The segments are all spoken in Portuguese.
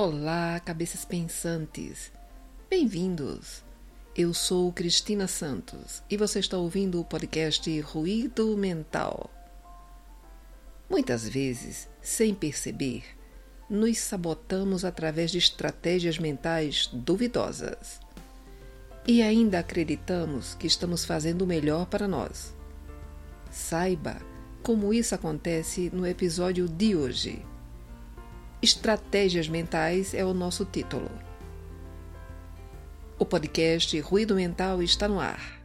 Olá, cabeças pensantes! Bem-vindos! Eu sou Cristina Santos e você está ouvindo o podcast Ruído Mental. Muitas vezes, sem perceber, nos sabotamos através de estratégias mentais duvidosas. E ainda acreditamos que estamos fazendo o melhor para nós. Saiba como isso acontece no episódio de hoje. Estratégias Mentais é o nosso título. O podcast Ruído Mental está no ar.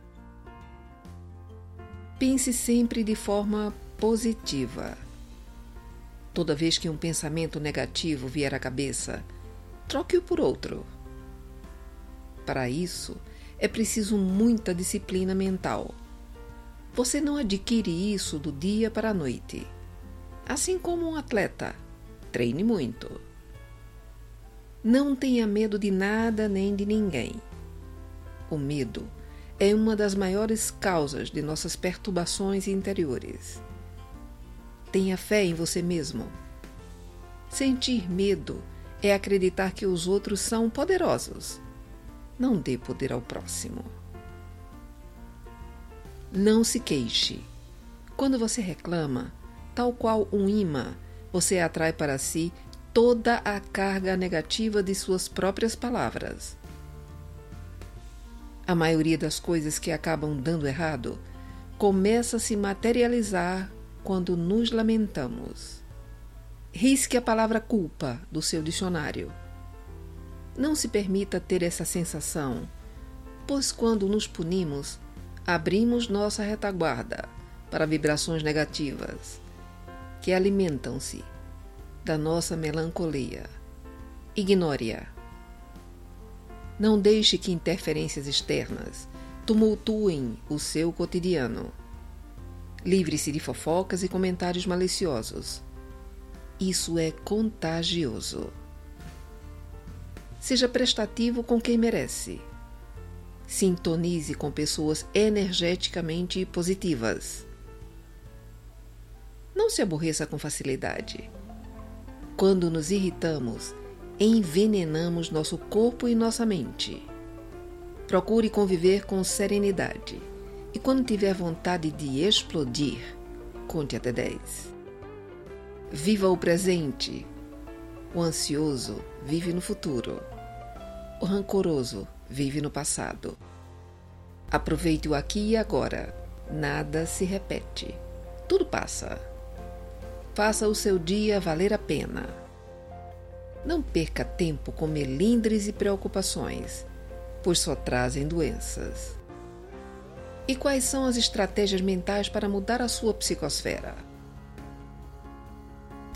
Pense sempre de forma positiva. Toda vez que um pensamento negativo vier à cabeça, troque-o por outro. Para isso, é preciso muita disciplina mental. Você não adquire isso do dia para a noite. Assim como um atleta treine muito. Não tenha medo de nada nem de ninguém. O medo é uma das maiores causas de nossas perturbações interiores. Tenha fé em você mesmo. Sentir medo é acreditar que os outros são poderosos. Não dê poder ao próximo. Não se queixe. Quando você reclama, tal qual um imã você atrai para si toda a carga negativa de suas próprias palavras. A maioria das coisas que acabam dando errado começa a se materializar quando nos lamentamos. Risque a palavra culpa do seu dicionário. Não se permita ter essa sensação, pois quando nos punimos, abrimos nossa retaguarda para vibrações negativas que alimentam-se da nossa melancolia. Ignore-a. Não deixe que interferências externas tumultuem o seu cotidiano. Livre-se de fofocas e comentários maliciosos. Isso é contagioso. Seja prestativo com quem merece. Sintonize com pessoas energeticamente positivas. Não se aborreça com facilidade. Quando nos irritamos, envenenamos nosso corpo e nossa mente. Procure conviver com serenidade e, quando tiver vontade de explodir, conte até 10. Viva o presente. O ansioso vive no futuro. O rancoroso vive no passado. Aproveite o aqui e agora. Nada se repete. Tudo passa. Faça o seu dia valer a pena. Não perca tempo com melindres e preocupações, pois só trazem doenças. E quais são as estratégias mentais para mudar a sua psicosfera?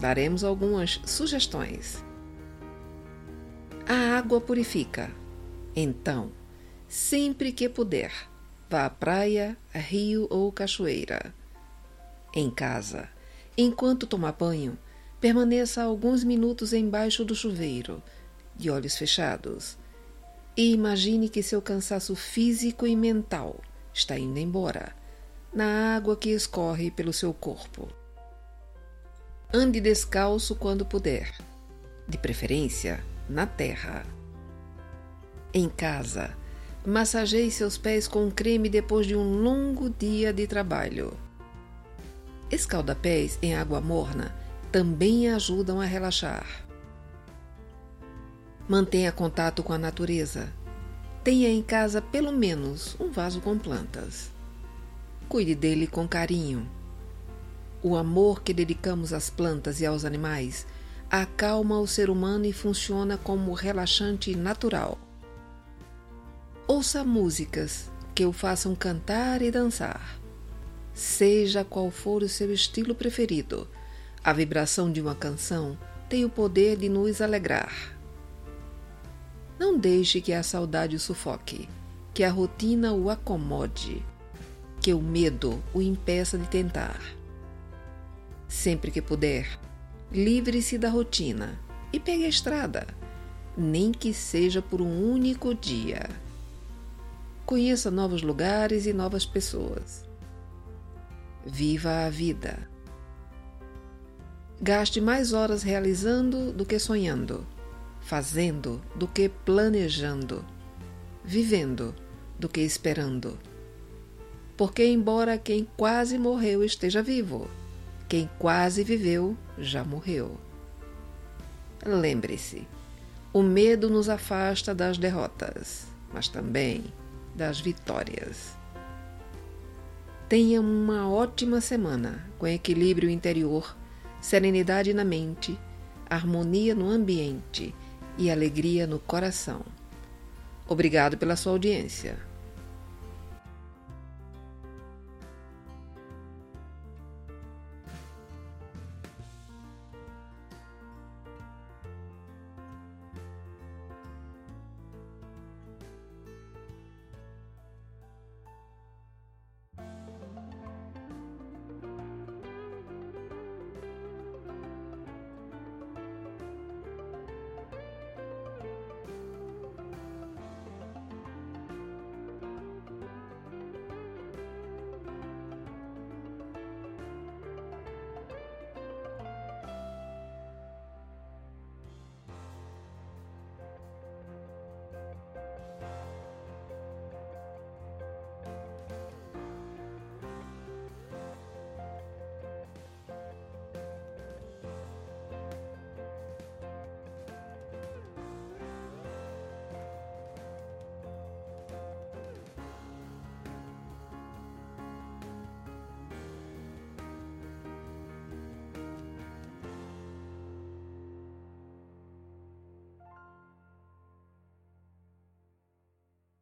Daremos algumas sugestões. A água purifica. Então, sempre que puder, vá à praia, a rio ou cachoeira. Em casa, Enquanto toma banho, permaneça alguns minutos embaixo do chuveiro, de olhos fechados, e imagine que seu cansaço físico e mental está indo embora na água que escorre pelo seu corpo. Ande descalço quando puder, de preferência na terra. Em casa, massageie seus pés com creme depois de um longo dia de trabalho. Escaldapés em água morna também ajudam a relaxar. Mantenha contato com a natureza. Tenha em casa pelo menos um vaso com plantas. Cuide dele com carinho. O amor que dedicamos às plantas e aos animais acalma o ser humano e funciona como relaxante natural. Ouça músicas que o façam cantar e dançar. Seja qual for o seu estilo preferido, a vibração de uma canção tem o poder de nos alegrar. Não deixe que a saudade o sufoque, que a rotina o acomode, que o medo o impeça de tentar. Sempre que puder, livre-se da rotina e pegue a estrada, nem que seja por um único dia. Conheça novos lugares e novas pessoas. Viva a vida. Gaste mais horas realizando do que sonhando. fazendo do que planejando, vivendo do que esperando. Porque, embora quem quase morreu esteja vivo, quem quase viveu já morreu. Lembre-se, o medo nos afasta das derrotas, mas também das vitórias. Tenha uma ótima semana com equilíbrio interior, serenidade na mente, harmonia no ambiente e alegria no coração. Obrigado pela sua audiência.